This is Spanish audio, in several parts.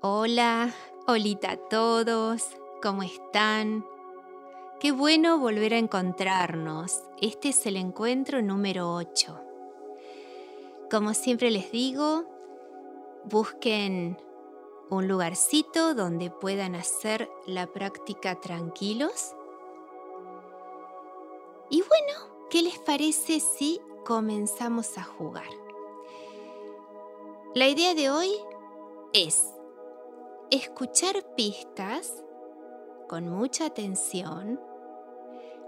Hola, holita a todos, ¿cómo están? Qué bueno volver a encontrarnos. Este es el encuentro número 8. Como siempre les digo, busquen un lugarcito donde puedan hacer la práctica tranquilos. Y bueno, ¿qué les parece si comenzamos a jugar? La idea de hoy es escuchar pistas con mucha atención,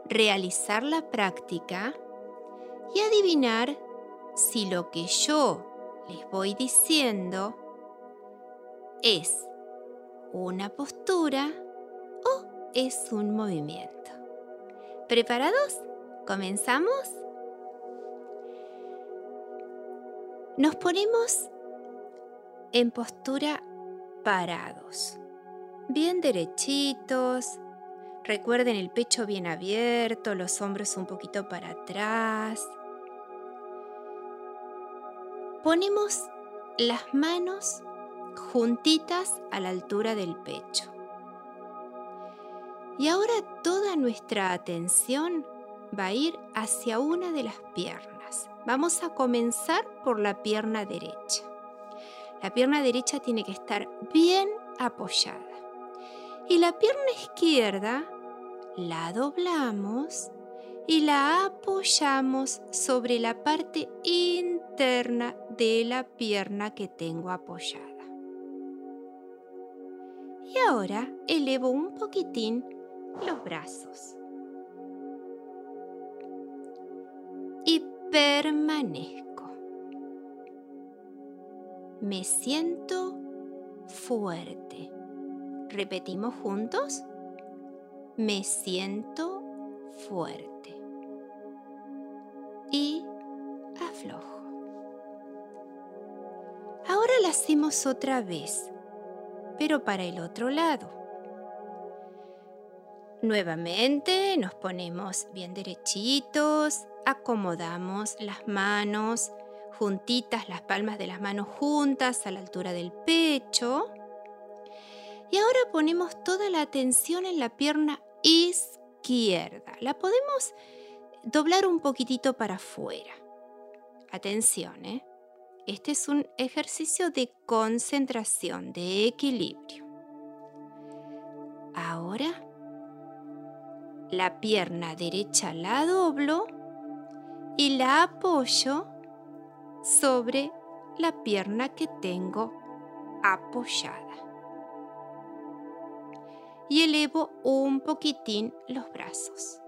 realizar la práctica y adivinar si lo que yo les voy diciendo es una postura o es un movimiento. ¿Preparados? ¿Comenzamos? Nos ponemos en postura parados, bien derechitos. Recuerden el pecho bien abierto, los hombros un poquito para atrás. Ponemos las manos juntitas a la altura del pecho. Y ahora toda nuestra atención va a ir hacia una de las piernas. Vamos a comenzar por la pierna derecha. La pierna derecha tiene que estar bien apoyada. Y la pierna izquierda la doblamos y la apoyamos sobre la parte interna de la pierna que tengo apoyada. Y ahora elevo un poquitín los brazos. Y permanezco. Me siento fuerte. Repetimos juntos. Me siento fuerte. Y aflojo. Ahora la hacemos otra vez, pero para el otro lado. Nuevamente nos ponemos bien derechitos, acomodamos las manos juntitas, las palmas de las manos juntas a la altura del pecho. Y ahora ponemos toda la atención en la pierna izquierda. La podemos doblar un poquitito para afuera. Atención, ¿eh? Este es un ejercicio de concentración, de equilibrio. Ahora, la pierna derecha la doblo y la apoyo sobre la pierna que tengo apoyada. Y elevo un poquitín los brazos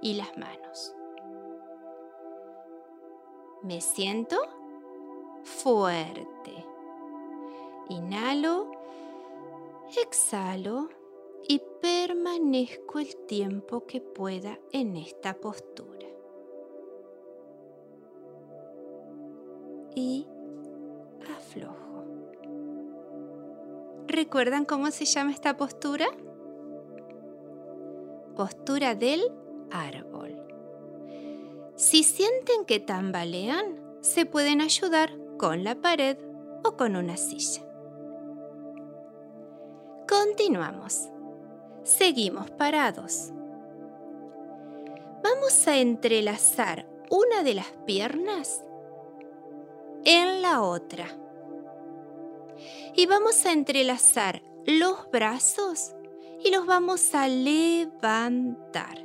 y las manos. Me siento fuerte. Inhalo, exhalo y permanezco el tiempo que pueda en esta postura. Y aflojo. ¿Recuerdan cómo se llama esta postura? Postura del árbol. Si sienten que tambalean, se pueden ayudar con la pared o con una silla. Continuamos. Seguimos parados. Vamos a entrelazar una de las piernas en la otra. Y vamos a entrelazar los brazos y los vamos a levantar.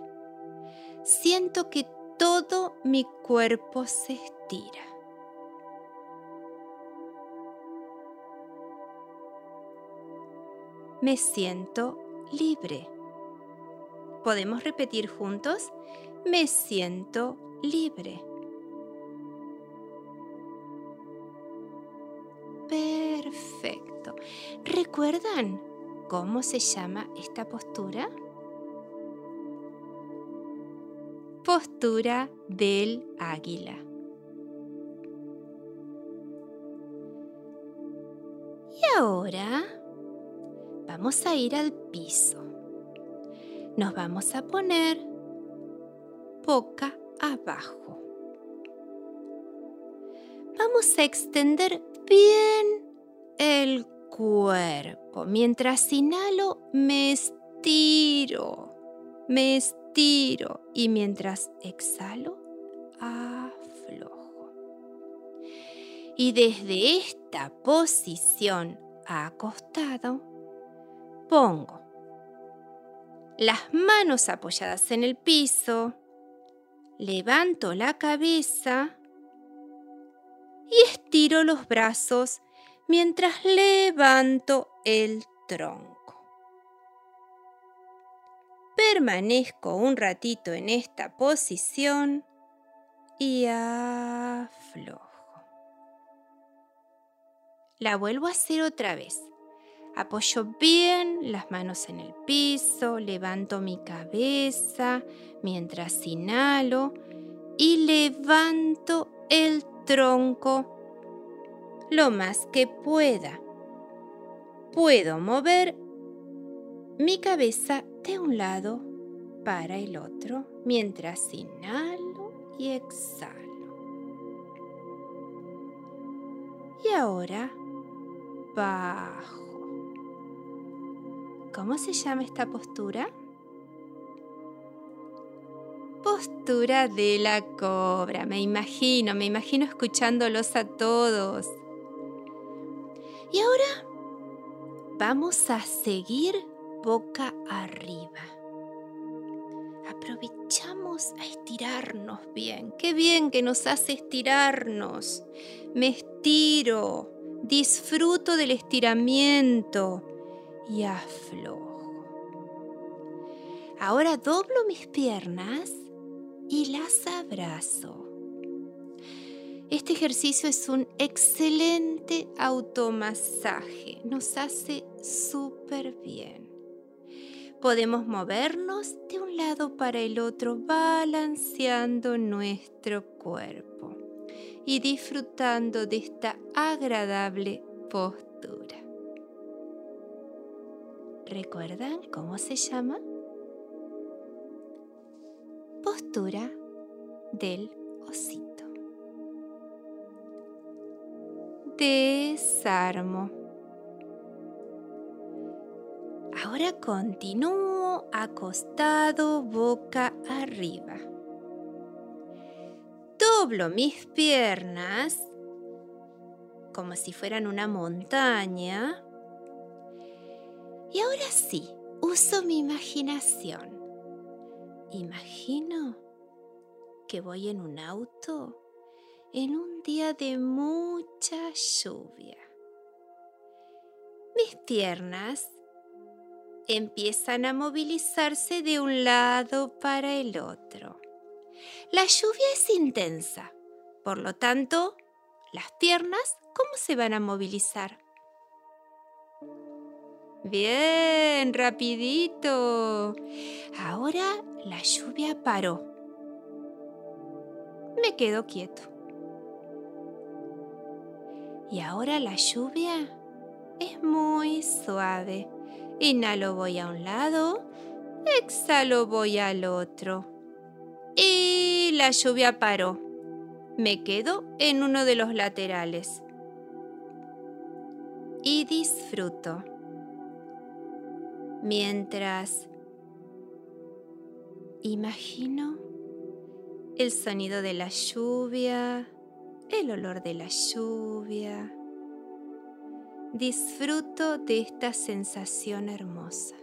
Siento que todo mi cuerpo se estira. Me siento libre. ¿Podemos repetir juntos? Me siento libre. ¿Recuerdan cómo se llama esta postura? Postura del águila. Y ahora vamos a ir al piso. Nos vamos a poner boca abajo. Vamos a extender bien el cuerpo. Mientras inhalo, me estiro, me estiro. Y mientras exhalo, aflojo. Y desde esta posición acostado, pongo las manos apoyadas en el piso, levanto la cabeza y estiro los brazos mientras levanto el tronco. Permanezco un ratito en esta posición y aflojo. La vuelvo a hacer otra vez. Apoyo bien las manos en el piso, levanto mi cabeza mientras inhalo y levanto el tronco lo más que pueda. Puedo mover mi cabeza de un lado para el otro mientras inhalo y exhalo. Y ahora bajo. ¿Cómo se llama esta postura? Postura de la cobra. Me imagino, me imagino escuchándolos a todos. Y ahora vamos a seguir boca arriba. Aprovechamos a estirarnos bien. Qué bien que nos hace estirarnos. Me estiro, disfruto del estiramiento y aflojo. Ahora doblo mis piernas y las abrazo. Este ejercicio es un excelente automasaje, nos hace súper bien. Podemos movernos de un lado para el otro balanceando nuestro cuerpo y disfrutando de esta agradable postura. ¿Recuerdan cómo se llama? Postura del osito. Desarmo. Ahora continúo acostado boca arriba. Doblo mis piernas como si fueran una montaña y ahora sí, uso mi imaginación. Imagino que voy en un auto en un día de mucha lluvia. Mis piernas empiezan a movilizarse de un lado para el otro. La lluvia es intensa, por lo tanto, las piernas, ¿cómo se van a movilizar? Bien, rapidito. Ahora la lluvia paró. Me quedo quieto. Y ahora la lluvia es muy suave. Inhalo voy a un lado, exhalo voy al otro. Y la lluvia paró. Me quedo en uno de los laterales. Y disfruto mientras imagino el sonido de la lluvia, el olor de la lluvia. Disfruto de esta sensación hermosa.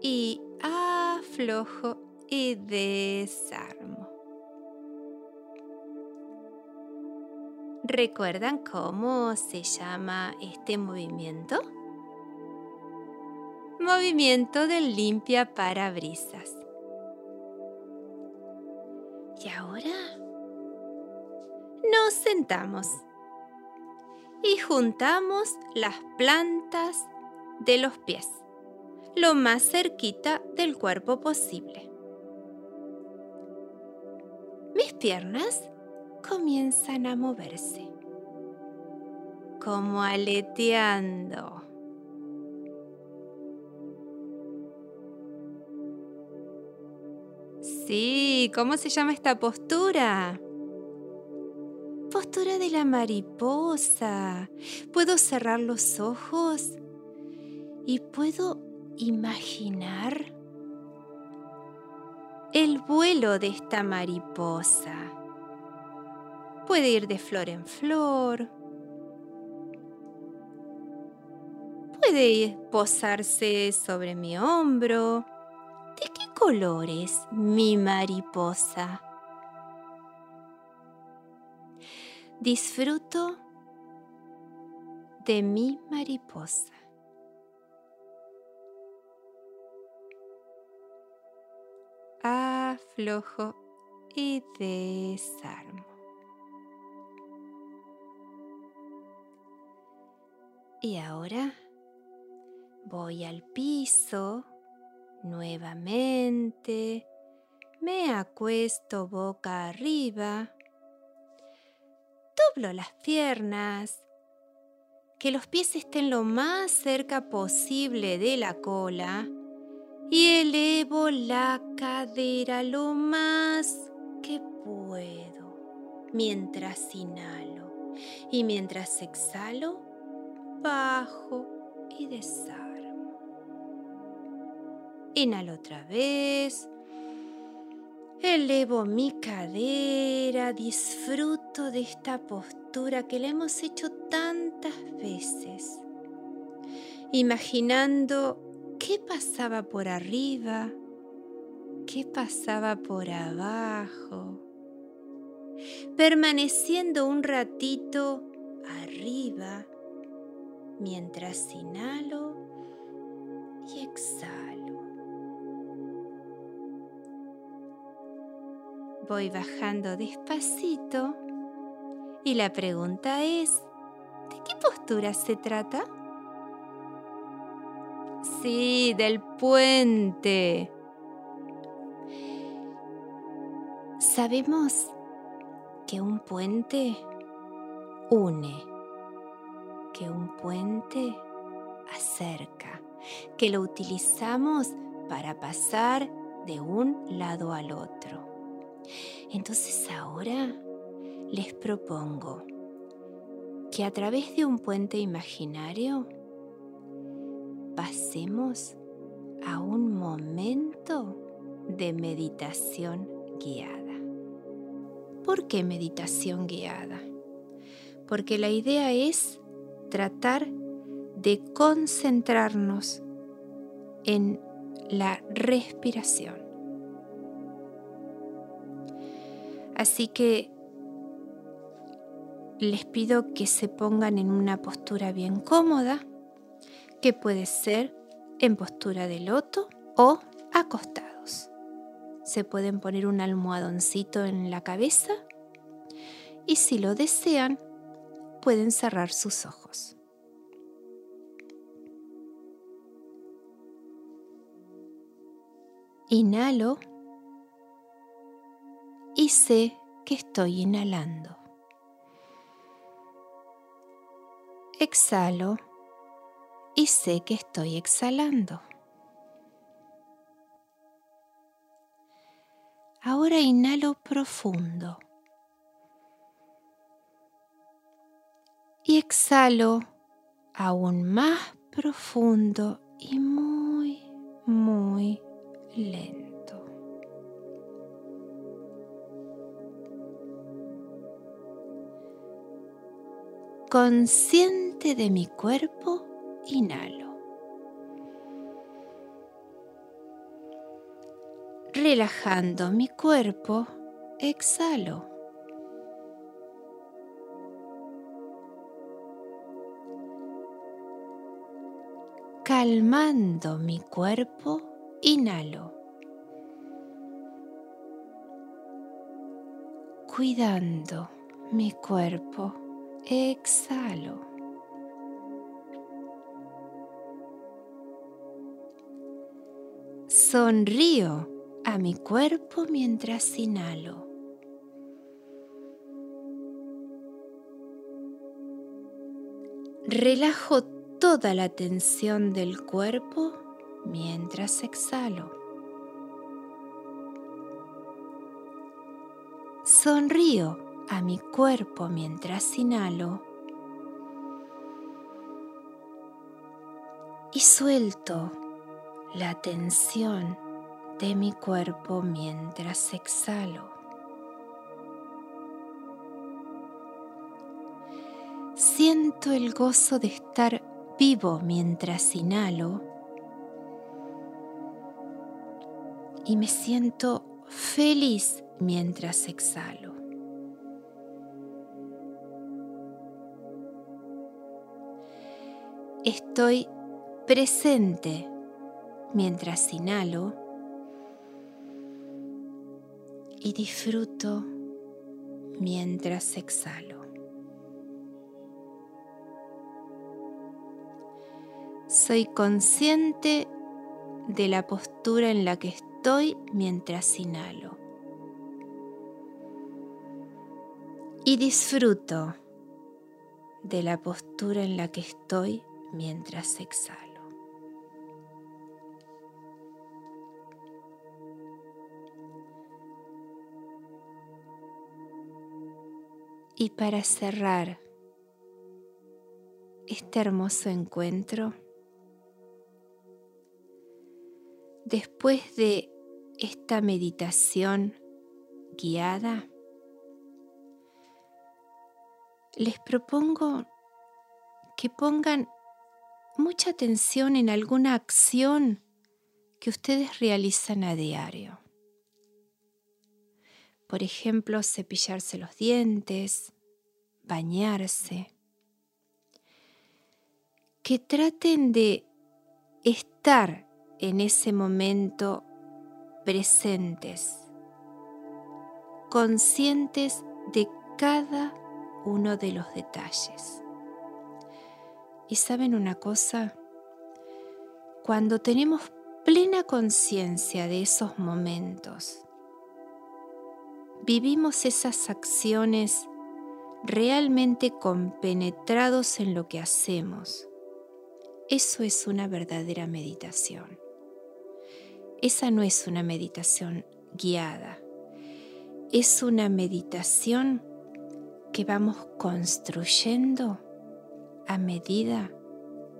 Y aflojo y desarmo. ¿Recuerdan cómo se llama este movimiento? movimiento del limpia parabrisas. Y ahora nos sentamos y juntamos las plantas de los pies lo más cerquita del cuerpo posible. Mis piernas comienzan a moverse, como aleteando. Sí, ¿cómo se llama esta postura? Postura de la mariposa. Puedo cerrar los ojos y puedo imaginar el vuelo de esta mariposa. Puede ir de flor en flor. Puede posarse sobre mi hombro. ¿De qué color es mi mariposa? Disfruto de mi mariposa. Aflojo y desarmo. Y ahora voy al piso nuevamente, me acuesto boca arriba las piernas, que los pies estén lo más cerca posible de la cola y elevo la cadera lo más que puedo mientras inhalo y mientras exhalo bajo y desarmo. Inhalo otra vez. Elevo mi cadera, disfruto de esta postura que la hemos hecho tantas veces, imaginando qué pasaba por arriba, qué pasaba por abajo, permaneciendo un ratito arriba mientras inhalo y exhalo. Voy bajando despacito y la pregunta es, ¿de qué postura se trata? Sí, del puente. Sabemos que un puente une, que un puente acerca, que lo utilizamos para pasar de un lado al otro. Entonces ahora les propongo que a través de un puente imaginario pasemos a un momento de meditación guiada. ¿Por qué meditación guiada? Porque la idea es tratar de concentrarnos en la respiración. Así que les pido que se pongan en una postura bien cómoda, que puede ser en postura de loto o acostados. Se pueden poner un almohadoncito en la cabeza y si lo desean, pueden cerrar sus ojos. Inhalo y sé que estoy inhalando. Exhalo y sé que estoy exhalando. Ahora inhalo profundo y exhalo aún más profundo y muy, muy lento. Consciente de mi cuerpo, inhalo. Relajando mi cuerpo, exhalo. Calmando mi cuerpo, inhalo. Cuidando mi cuerpo, exhalo. Sonrío a mi cuerpo mientras inhalo. Relajo toda la tensión del cuerpo mientras exhalo. Sonrío a mi cuerpo mientras inhalo y suelto la tensión de mi cuerpo mientras exhalo. Siento el gozo de estar vivo mientras inhalo y me siento feliz mientras exhalo. Estoy presente mientras inhalo y disfruto mientras exhalo. Soy consciente de la postura en la que estoy mientras inhalo. Y disfruto de la postura en la que estoy mientras exhalo. Y para cerrar este hermoso encuentro, después de esta meditación guiada, les propongo que pongan mucha atención en alguna acción que ustedes realizan a diario. Por ejemplo, cepillarse los dientes, bañarse. Que traten de estar en ese momento presentes, conscientes de cada uno de los detalles. Y saben una cosa, cuando tenemos plena conciencia de esos momentos, vivimos esas acciones realmente compenetrados en lo que hacemos. Eso es una verdadera meditación. Esa no es una meditación guiada, es una meditación que vamos construyendo a medida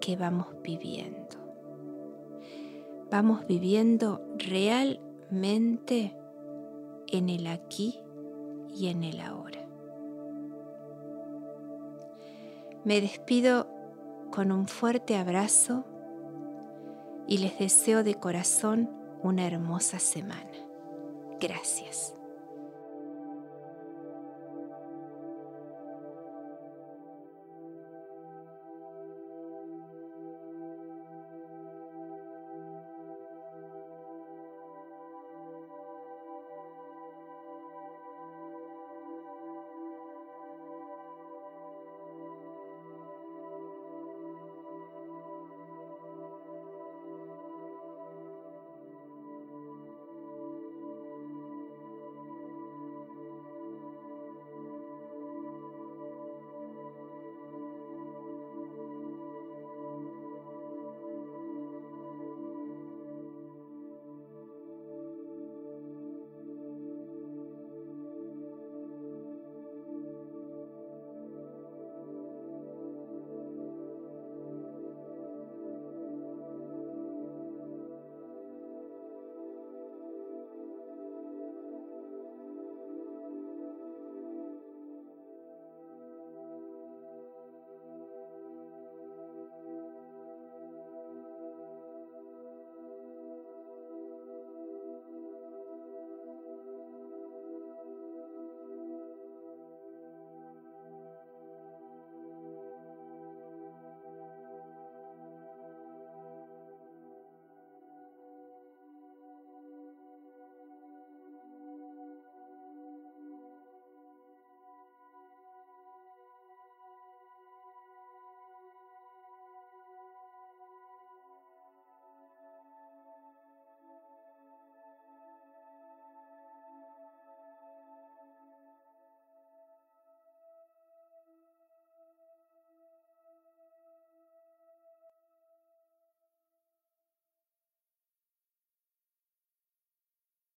que vamos viviendo. Vamos viviendo realmente en el aquí y en el ahora. Me despido con un fuerte abrazo y les deseo de corazón una hermosa semana. Gracias.